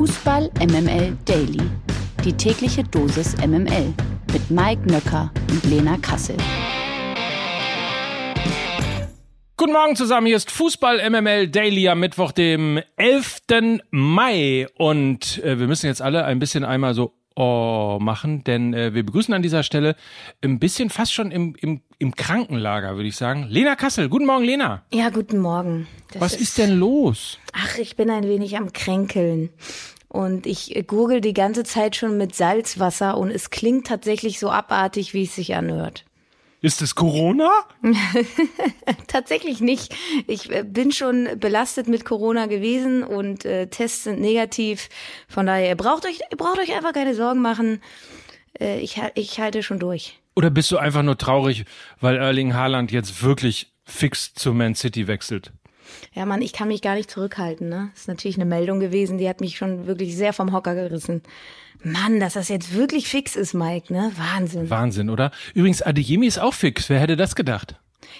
Fußball MML Daily. Die tägliche Dosis MML mit Mike Nöcker und Lena Kassel. Guten Morgen zusammen, hier ist Fußball MML Daily am Mittwoch, dem 11. Mai. Und äh, wir müssen jetzt alle ein bisschen einmal so oh machen, denn äh, wir begrüßen an dieser Stelle ein bisschen fast schon im, im, im Krankenlager, würde ich sagen. Lena Kassel, guten Morgen, Lena. Ja, guten Morgen. Das Was ist, ist denn los? Ach, ich bin ein wenig am Kränkeln. Und ich gurgel die ganze Zeit schon mit Salzwasser und es klingt tatsächlich so abartig, wie es sich anhört. Ist es Corona? Tatsächlich nicht. Ich äh, bin schon belastet mit Corona gewesen und äh, Tests sind negativ. Von daher, ihr braucht euch, ihr braucht euch einfach keine Sorgen machen. Äh, ich, ich halte schon durch. Oder bist du einfach nur traurig, weil Erling Haaland jetzt wirklich fix zu Man City wechselt? Ja, Mann, ich kann mich gar nicht zurückhalten. Ne? Das ist natürlich eine Meldung gewesen, die hat mich schon wirklich sehr vom Hocker gerissen. Mann, dass das jetzt wirklich fix ist, Mike, ne? Wahnsinn. Wahnsinn, oder? Übrigens, Adeyemi ist auch fix. Wer hätte das gedacht?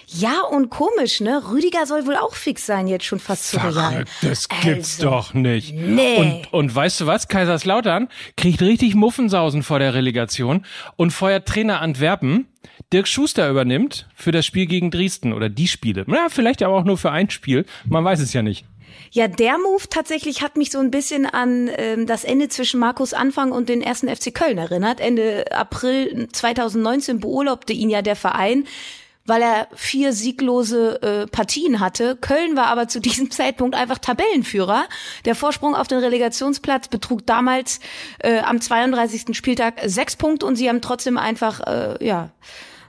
Ja, und komisch, ne? Rüdiger soll wohl auch fix sein, jetzt schon fast zu Real. Das gibt's also, doch nicht. Nee. Und, und weißt du was? Kaiserslautern kriegt richtig Muffensausen vor der Relegation und feuert Trainer Antwerpen. Dirk Schuster übernimmt für das Spiel gegen Dresden oder die Spiele. Ja, vielleicht aber auch nur für ein Spiel. Man weiß es ja nicht. Ja, der Move tatsächlich hat mich so ein bisschen an ähm, das Ende zwischen Markus Anfang und den ersten FC Köln erinnert. Ende April 2019 beurlaubte ihn ja der Verein weil er vier sieglose äh, Partien hatte. Köln war aber zu diesem Zeitpunkt einfach Tabellenführer. Der Vorsprung auf den Relegationsplatz betrug damals äh, am 32. Spieltag sechs Punkte und sie haben trotzdem einfach, äh, ja,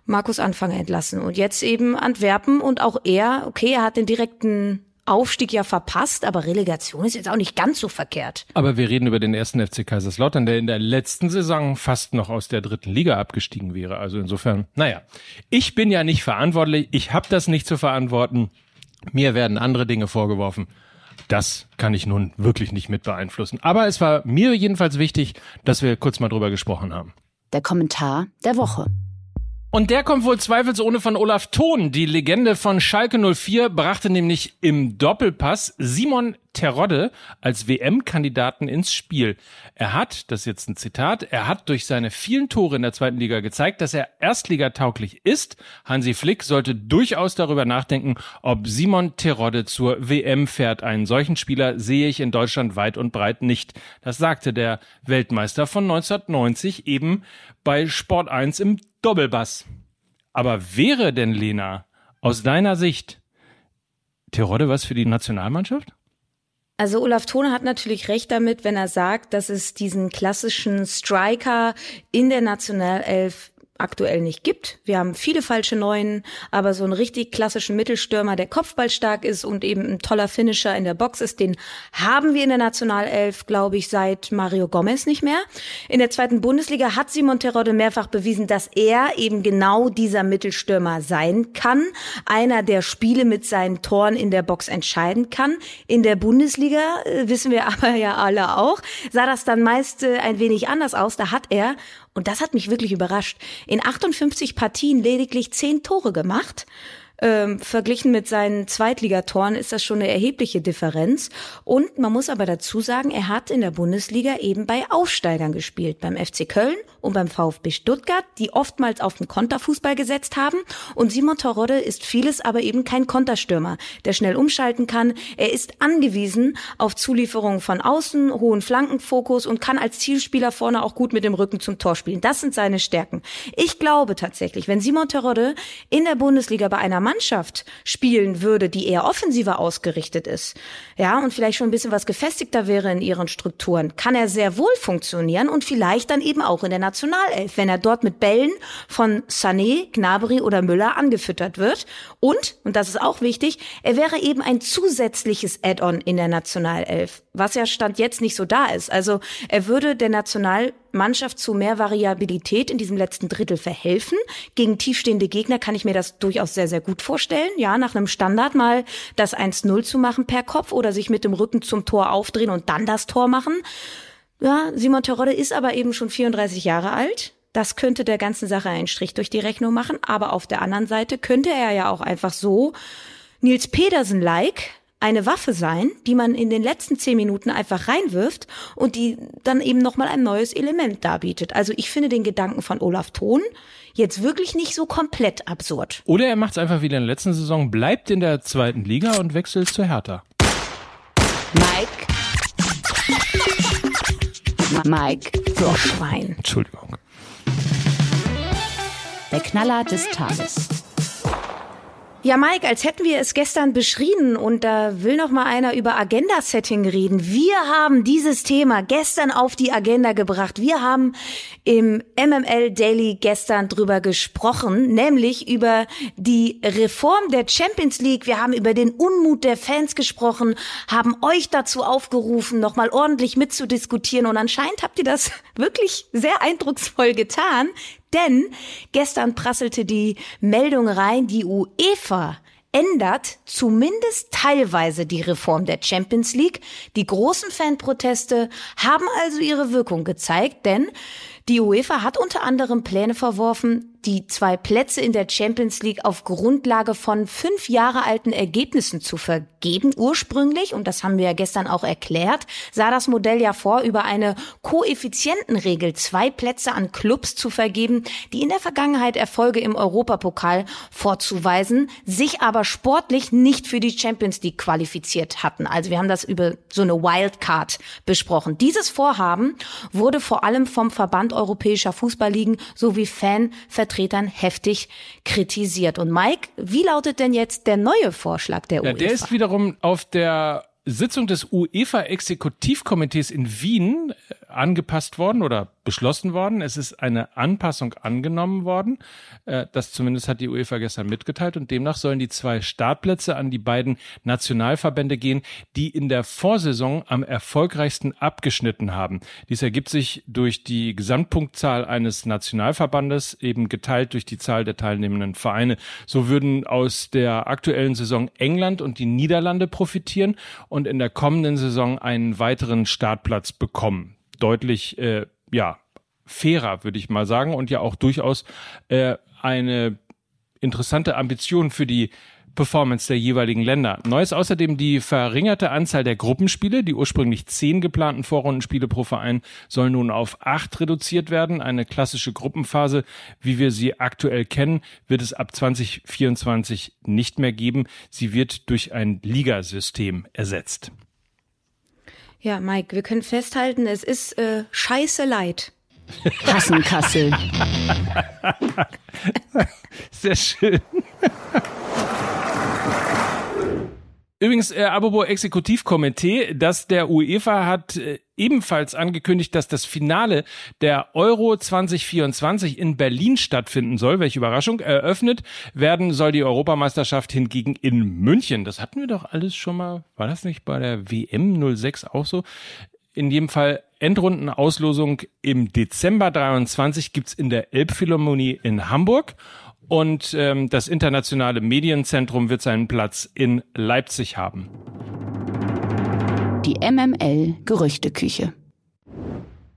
Markus Anfang entlassen. Und jetzt eben Antwerpen und auch er, okay, er hat den direkten Aufstieg ja verpasst, aber Relegation ist jetzt auch nicht ganz so verkehrt. Aber wir reden über den ersten FC Kaiserslautern, der in der letzten Saison fast noch aus der dritten Liga abgestiegen wäre. Also insofern, naja, ich bin ja nicht verantwortlich, ich habe das nicht zu verantworten. Mir werden andere Dinge vorgeworfen. Das kann ich nun wirklich nicht mit beeinflussen. Aber es war mir jedenfalls wichtig, dass wir kurz mal drüber gesprochen haben. Der Kommentar der Woche. Und der kommt wohl zweifelsohne von Olaf Thon. Die Legende von Schalke 04 brachte nämlich im Doppelpass Simon Terodde als WM-Kandidaten ins Spiel. Er hat, das ist jetzt ein Zitat, er hat durch seine vielen Tore in der zweiten Liga gezeigt, dass er erstligatauglich ist. Hansi Flick sollte durchaus darüber nachdenken, ob Simon Terodde zur WM fährt. Einen solchen Spieler sehe ich in Deutschland weit und breit nicht. Das sagte der Weltmeister von 1990 eben bei Sport 1 im Doppelbass. Aber wäre denn, Lena, aus deiner Sicht Terodde was für die Nationalmannschaft? Also Olaf Thone hat natürlich recht damit, wenn er sagt, dass es diesen klassischen Striker in der Nationalelf aktuell nicht gibt. Wir haben viele falsche Neuen, aber so einen richtig klassischen Mittelstürmer, der kopfballstark ist und eben ein toller Finisher in der Box ist, den haben wir in der Nationalelf, glaube ich, seit Mario Gomez nicht mehr. In der zweiten Bundesliga hat Simon Terodde mehrfach bewiesen, dass er eben genau dieser Mittelstürmer sein kann. Einer, der Spiele mit seinen Toren in der Box entscheiden kann. In der Bundesliga, äh, wissen wir aber ja alle auch, sah das dann meist äh, ein wenig anders aus. Da hat er und das hat mich wirklich überrascht. In 58 Partien lediglich 10 Tore gemacht ähm, verglichen mit seinen Zweitligatoren ist das schon eine erhebliche Differenz. Und man muss aber dazu sagen, er hat in der Bundesliga eben bei Aufsteigern gespielt, beim FC Köln und beim VfB Stuttgart, die oftmals auf den Konterfußball gesetzt haben. Und Simon Terodde ist vieles, aber eben kein Konterstürmer, der schnell umschalten kann. Er ist angewiesen auf Zulieferungen von außen, hohen Flankenfokus und kann als Zielspieler vorne auch gut mit dem Rücken zum Tor spielen. Das sind seine Stärken. Ich glaube tatsächlich, wenn Simon Terodde in der Bundesliga bei einer Mannschaft spielen würde, die eher offensiver ausgerichtet ist, ja, und vielleicht schon ein bisschen was gefestigter wäre in ihren Strukturen, kann er sehr wohl funktionieren und vielleicht dann eben auch in der Nationalelf, wenn er dort mit Bällen von Sané, Gnabry oder Müller angefüttert wird. Und, und das ist auch wichtig, er wäre eben ein zusätzliches Add-on in der Nationalelf, was ja Stand jetzt nicht so da ist. Also er würde der National Mannschaft zu mehr Variabilität in diesem letzten Drittel verhelfen. Gegen tiefstehende Gegner kann ich mir das durchaus sehr, sehr gut vorstellen. Ja, nach einem Standard mal das 1-0 zu machen per Kopf oder sich mit dem Rücken zum Tor aufdrehen und dann das Tor machen. Ja, Simon Terodde ist aber eben schon 34 Jahre alt. Das könnte der ganzen Sache einen Strich durch die Rechnung machen. Aber auf der anderen Seite könnte er ja auch einfach so Nils Pedersen-like eine Waffe sein, die man in den letzten zehn Minuten einfach reinwirft und die dann eben nochmal ein neues Element darbietet. Also ich finde den Gedanken von Olaf Thon jetzt wirklich nicht so komplett absurd. Oder er macht es einfach wie in der letzten Saison, bleibt in der zweiten Liga und wechselt zu Hertha. Mike. Mike Froschwein. Entschuldigung. Der Knaller des Tages. Ja, Mike, als hätten wir es gestern beschrieben und da will noch mal einer über Agenda-Setting reden. Wir haben dieses Thema gestern auf die Agenda gebracht. Wir haben im MML Daily gestern drüber gesprochen, nämlich über die Reform der Champions League. Wir haben über den Unmut der Fans gesprochen, haben euch dazu aufgerufen, noch mal ordentlich mitzudiskutieren und anscheinend habt ihr das wirklich sehr eindrucksvoll getan. Denn gestern prasselte die Meldung rein, die UEFA ändert zumindest teilweise die Reform der Champions League. Die großen Fanproteste haben also ihre Wirkung gezeigt, denn die UEFA hat unter anderem Pläne verworfen, die zwei Plätze in der Champions League auf Grundlage von fünf Jahre alten Ergebnissen zu vergeben. Ursprünglich, und das haben wir ja gestern auch erklärt, sah das Modell ja vor, über eine Koeffizientenregel zwei Plätze an Clubs zu vergeben, die in der Vergangenheit Erfolge im Europapokal vorzuweisen, sich aber sportlich nicht für die Champions League qualifiziert hatten. Also wir haben das über so eine Wildcard besprochen. Dieses Vorhaben wurde vor allem vom Verband Europäischer Fußballligen sowie Fan Vertretern heftig kritisiert. Und Mike, wie lautet denn jetzt der neue Vorschlag der ja, UEFA? Der ist wiederum auf der Sitzung des UEFA-Exekutivkomitees in Wien äh, angepasst worden oder beschlossen worden. Es ist eine Anpassung angenommen worden. Äh, das zumindest hat die UEFA gestern mitgeteilt. Und demnach sollen die zwei Startplätze an die beiden Nationalverbände gehen, die in der Vorsaison am erfolgreichsten abgeschnitten haben. Dies ergibt sich durch die Gesamtpunktzahl eines Nationalverbandes, eben geteilt durch die Zahl der teilnehmenden Vereine. So würden aus der aktuellen Saison England und die Niederlande profitieren und in der kommenden Saison einen weiteren Startplatz bekommen. Deutlich, äh, ja, fairer, würde ich mal sagen, und ja auch durchaus äh, eine interessante Ambition für die Performance der jeweiligen Länder. Neu ist außerdem die verringerte Anzahl der Gruppenspiele. Die ursprünglich zehn geplanten Vorrundenspiele pro Verein sollen nun auf acht reduziert werden. Eine klassische Gruppenphase, wie wir sie aktuell kennen, wird es ab 2024 nicht mehr geben. Sie wird durch ein Ligasystem ersetzt. Ja, Mike, wir können festhalten, es ist äh, scheiße leid. Kassenkassel. Sehr schön. Übrigens, äh, apropos Exekutivkomitee, dass der UEFA hat äh, ebenfalls angekündigt, dass das Finale der Euro 2024 in Berlin stattfinden soll. Welche Überraschung. Eröffnet werden soll die Europameisterschaft hingegen in München. Das hatten wir doch alles schon mal. War das nicht bei der WM 06 auch so? In jedem Fall Endrundenauslosung im Dezember 23 gibt's in der Elbphilharmonie in Hamburg und ähm, das internationale Medienzentrum wird seinen Platz in Leipzig haben. Die MML Gerüchteküche.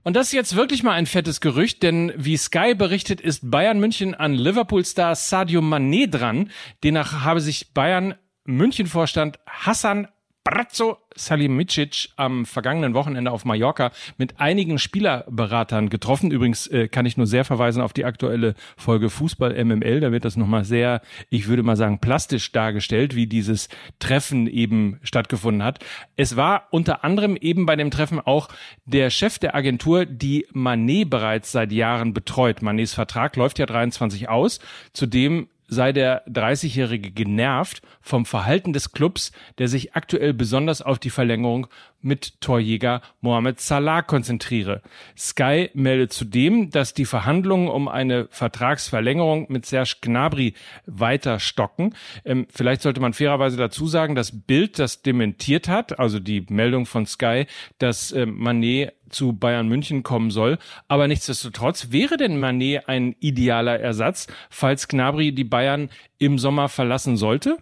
Und das ist jetzt wirklich mal ein fettes Gerücht, denn wie Sky berichtet, ist Bayern München an Liverpool-Star Sadio Mané dran. Demnach habe sich Bayern München-Vorstand Hassan Brazzo Salimidzic am vergangenen Wochenende auf Mallorca mit einigen Spielerberatern getroffen. Übrigens äh, kann ich nur sehr verweisen auf die aktuelle Folge Fußball MML. Da wird das nochmal sehr, ich würde mal sagen, plastisch dargestellt, wie dieses Treffen eben stattgefunden hat. Es war unter anderem eben bei dem Treffen auch der Chef der Agentur, die Manet bereits seit Jahren betreut. Manets Vertrag läuft ja 23 aus. Zudem sei der 30-Jährige genervt vom Verhalten des Clubs, der sich aktuell besonders auf die Verlängerung mit Torjäger Mohamed Salah konzentriere. Sky meldet zudem, dass die Verhandlungen um eine Vertragsverlängerung mit Serge Gnabry weiter stocken. Ähm, vielleicht sollte man fairerweise dazu sagen, das Bild, das dementiert hat, also die Meldung von Sky, dass äh, Manet zu Bayern München kommen soll. Aber nichtsdestotrotz wäre denn Manet ein idealer Ersatz, falls Gnabry die Bayern im Sommer verlassen sollte?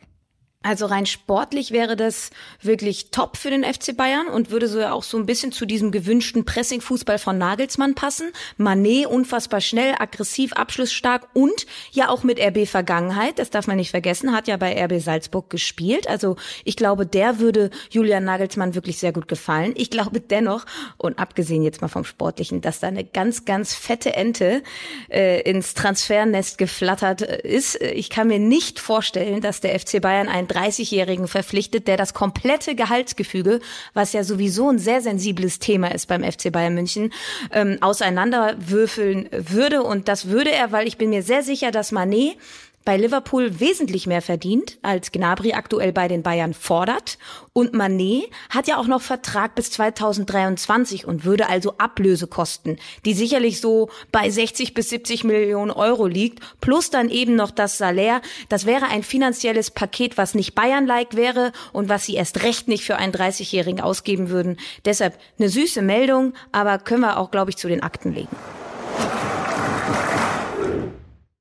Also rein sportlich wäre das wirklich top für den FC Bayern und würde so ja auch so ein bisschen zu diesem gewünschten Pressing-Fußball von Nagelsmann passen. Manet unfassbar schnell, aggressiv, abschlussstark und ja auch mit RB Vergangenheit, das darf man nicht vergessen, hat ja bei RB Salzburg gespielt. Also ich glaube, der würde Julian Nagelsmann wirklich sehr gut gefallen. Ich glaube dennoch, und abgesehen jetzt mal vom Sportlichen, dass da eine ganz, ganz fette Ente äh, ins Transfernest geflattert äh, ist. Ich kann mir nicht vorstellen, dass der FC Bayern ein 30-Jährigen verpflichtet, der das komplette Gehaltsgefüge, was ja sowieso ein sehr sensibles Thema ist beim FC Bayern München, ähm, auseinanderwürfeln würde. Und das würde er, weil ich bin mir sehr sicher, dass Manet bei Liverpool wesentlich mehr verdient, als Gnabry aktuell bei den Bayern fordert. Und Manet hat ja auch noch Vertrag bis 2023 und würde also Ablöse kosten, die sicherlich so bei 60 bis 70 Millionen Euro liegt, plus dann eben noch das Salär. Das wäre ein finanzielles Paket, was nicht Bayern-like wäre und was sie erst recht nicht für einen 30-Jährigen ausgeben würden. Deshalb eine süße Meldung, aber können wir auch, glaube ich, zu den Akten legen.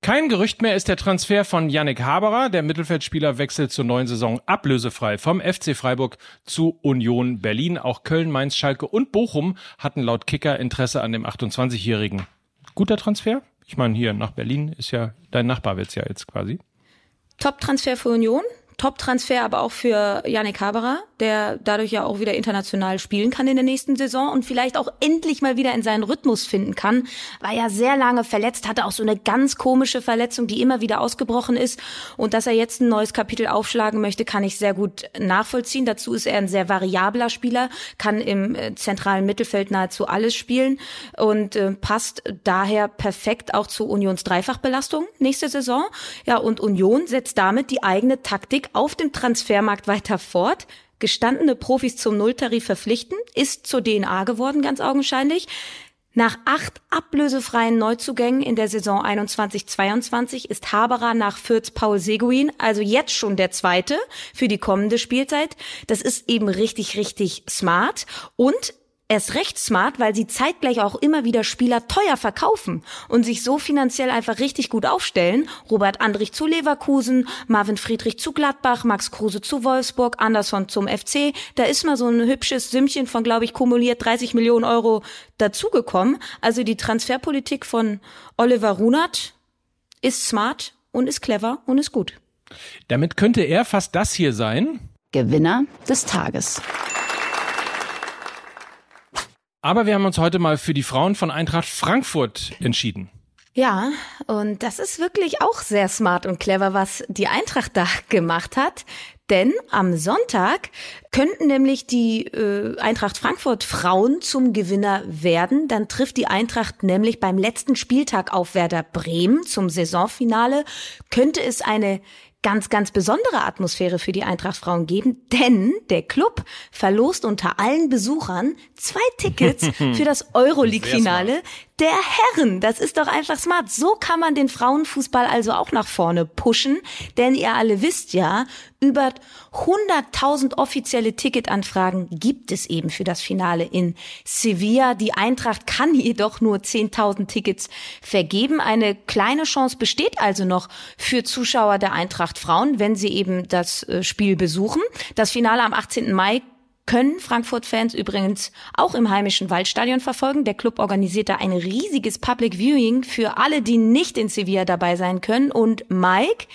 Kein Gerücht mehr ist der Transfer von Yannick Haberer. Der Mittelfeldspieler wechselt zur neuen Saison ablösefrei vom FC Freiburg zu Union Berlin. Auch Köln, Mainz, Schalke und Bochum hatten laut Kicker Interesse an dem 28-Jährigen. Guter Transfer? Ich meine, hier nach Berlin ist ja dein Nachbar wird's ja jetzt quasi. Top-Transfer für Union. Top-Transfer aber auch für Yannick Haberer, der dadurch ja auch wieder international spielen kann in der nächsten Saison und vielleicht auch endlich mal wieder in seinen Rhythmus finden kann. War ja sehr lange verletzt, hatte auch so eine ganz komische Verletzung, die immer wieder ausgebrochen ist. Und dass er jetzt ein neues Kapitel aufschlagen möchte, kann ich sehr gut nachvollziehen. Dazu ist er ein sehr variabler Spieler, kann im äh, zentralen Mittelfeld nahezu alles spielen und äh, passt daher perfekt auch zu Unions Dreifachbelastung nächste Saison. Ja, und Union setzt damit die eigene Taktik auf dem Transfermarkt weiter fort. Gestandene Profis zum Nulltarif verpflichten, ist zur DNA geworden, ganz augenscheinlich. Nach acht ablösefreien Neuzugängen in der Saison 21-22 ist Haberer nach Fürth Paul Seguin also jetzt schon der zweite für die kommende Spielzeit. Das ist eben richtig, richtig smart und erst recht smart, weil sie zeitgleich auch immer wieder Spieler teuer verkaufen und sich so finanziell einfach richtig gut aufstellen. Robert Andrich zu Leverkusen, Marvin Friedrich zu Gladbach, Max Kruse zu Wolfsburg, Anderson zum FC. Da ist mal so ein hübsches Sümmchen von, glaube ich, kumuliert 30 Millionen Euro dazugekommen. Also die Transferpolitik von Oliver Runert ist smart und ist clever und ist gut. Damit könnte er fast das hier sein. Gewinner des Tages. Aber wir haben uns heute mal für die Frauen von Eintracht Frankfurt entschieden. Ja, und das ist wirklich auch sehr smart und clever, was die Eintracht da gemacht hat. Denn am Sonntag könnten nämlich die äh, Eintracht Frankfurt Frauen zum Gewinner werden. Dann trifft die Eintracht nämlich beim letzten Spieltag auf Werder Bremen zum Saisonfinale. Könnte es eine ganz, ganz besondere Atmosphäre für die Eintracht Frauen geben, denn der Club verlost unter allen Besuchern zwei Tickets für das Euroleague-Finale der Herren. Das ist doch einfach smart. So kann man den Frauenfußball also auch nach vorne pushen, denn ihr alle wisst ja, über 100.000 offizielle Ticketanfragen gibt es eben für das Finale in Sevilla. Die Eintracht kann jedoch nur 10.000 Tickets vergeben. Eine kleine Chance besteht also noch für Zuschauer der Eintracht Frauen, wenn sie eben das äh, Spiel besuchen. Das Finale am 18. Mai können Frankfurt-Fans übrigens auch im heimischen Waldstadion verfolgen. Der Club organisiert da ein riesiges Public Viewing für alle, die nicht in Sevilla dabei sein können. Und Mike,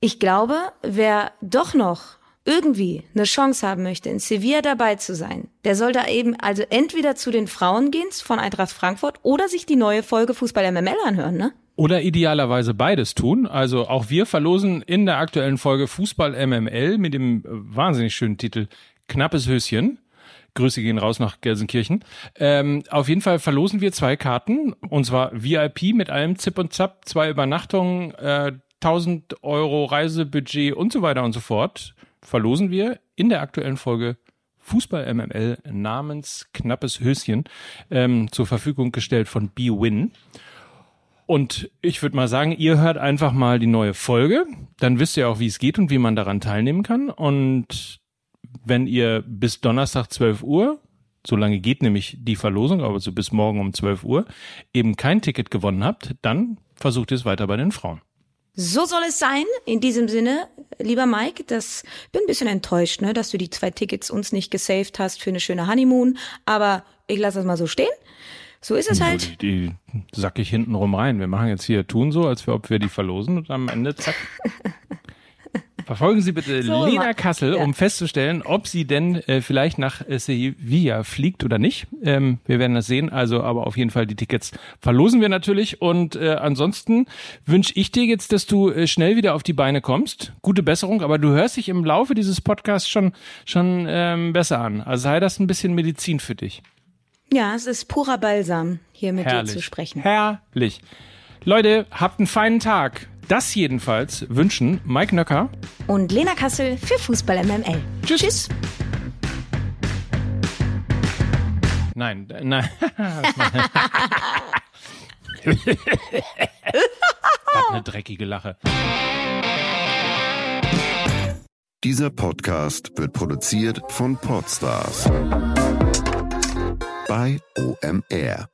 ich glaube, wer doch noch irgendwie eine Chance haben möchte, in Sevilla dabei zu sein, der soll da eben also entweder zu den Frauen gehen von Eintracht Frankfurt oder sich die neue Folge Fußball MML anhören, ne? Oder idealerweise beides tun. Also auch wir verlosen in der aktuellen Folge Fußball MML mit dem wahnsinnig schönen Titel Knappes Höschen. Grüße gehen raus nach Gelsenkirchen. Ähm, auf jeden Fall verlosen wir zwei Karten und zwar VIP mit allem Zip und Zap, zwei Übernachtungen, äh, 1000 Euro Reisebudget und so weiter und so fort, verlosen wir in der aktuellen Folge Fußball MML namens Knappes Höschen ähm, zur Verfügung gestellt von B-Win. Und ich würde mal sagen, ihr hört einfach mal die neue Folge. Dann wisst ihr auch, wie es geht und wie man daran teilnehmen kann. Und wenn ihr bis Donnerstag 12 Uhr, so lange geht nämlich die Verlosung, aber so bis morgen um 12 Uhr, eben kein Ticket gewonnen habt, dann versucht ihr es weiter bei den Frauen. So soll es sein. In diesem Sinne, lieber Mike, das bin ein bisschen enttäuscht, ne, dass du die zwei Tickets uns nicht gesaved hast für eine schöne Honeymoon. Aber ich lasse das mal so stehen. So ist es halt. Die, die sack ich hinten rum rein. Wir machen jetzt hier, tun so, als ob wir die verlosen und am Ende zack. Verfolgen Sie bitte so, Lena Kassel, ja. um festzustellen, ob sie denn äh, vielleicht nach äh, Sevilla fliegt oder nicht. Ähm, wir werden das sehen. Also, aber auf jeden Fall die Tickets verlosen wir natürlich. Und äh, ansonsten wünsche ich dir jetzt, dass du äh, schnell wieder auf die Beine kommst. Gute Besserung. Aber du hörst dich im Laufe dieses Podcasts schon schon ähm, besser an. Also sei das ein bisschen Medizin für dich. Ja, es ist purer Balsam, hier mit Herrlich. dir zu sprechen. Herrlich. Leute, habt einen feinen Tag. Das jedenfalls wünschen Mike Nöcker und Lena Kassel für Fußball MML. Tschüss. Tschüss. Nein, nein. Was eine dreckige Lache. Dieser Podcast wird produziert von Podstars bei OMR.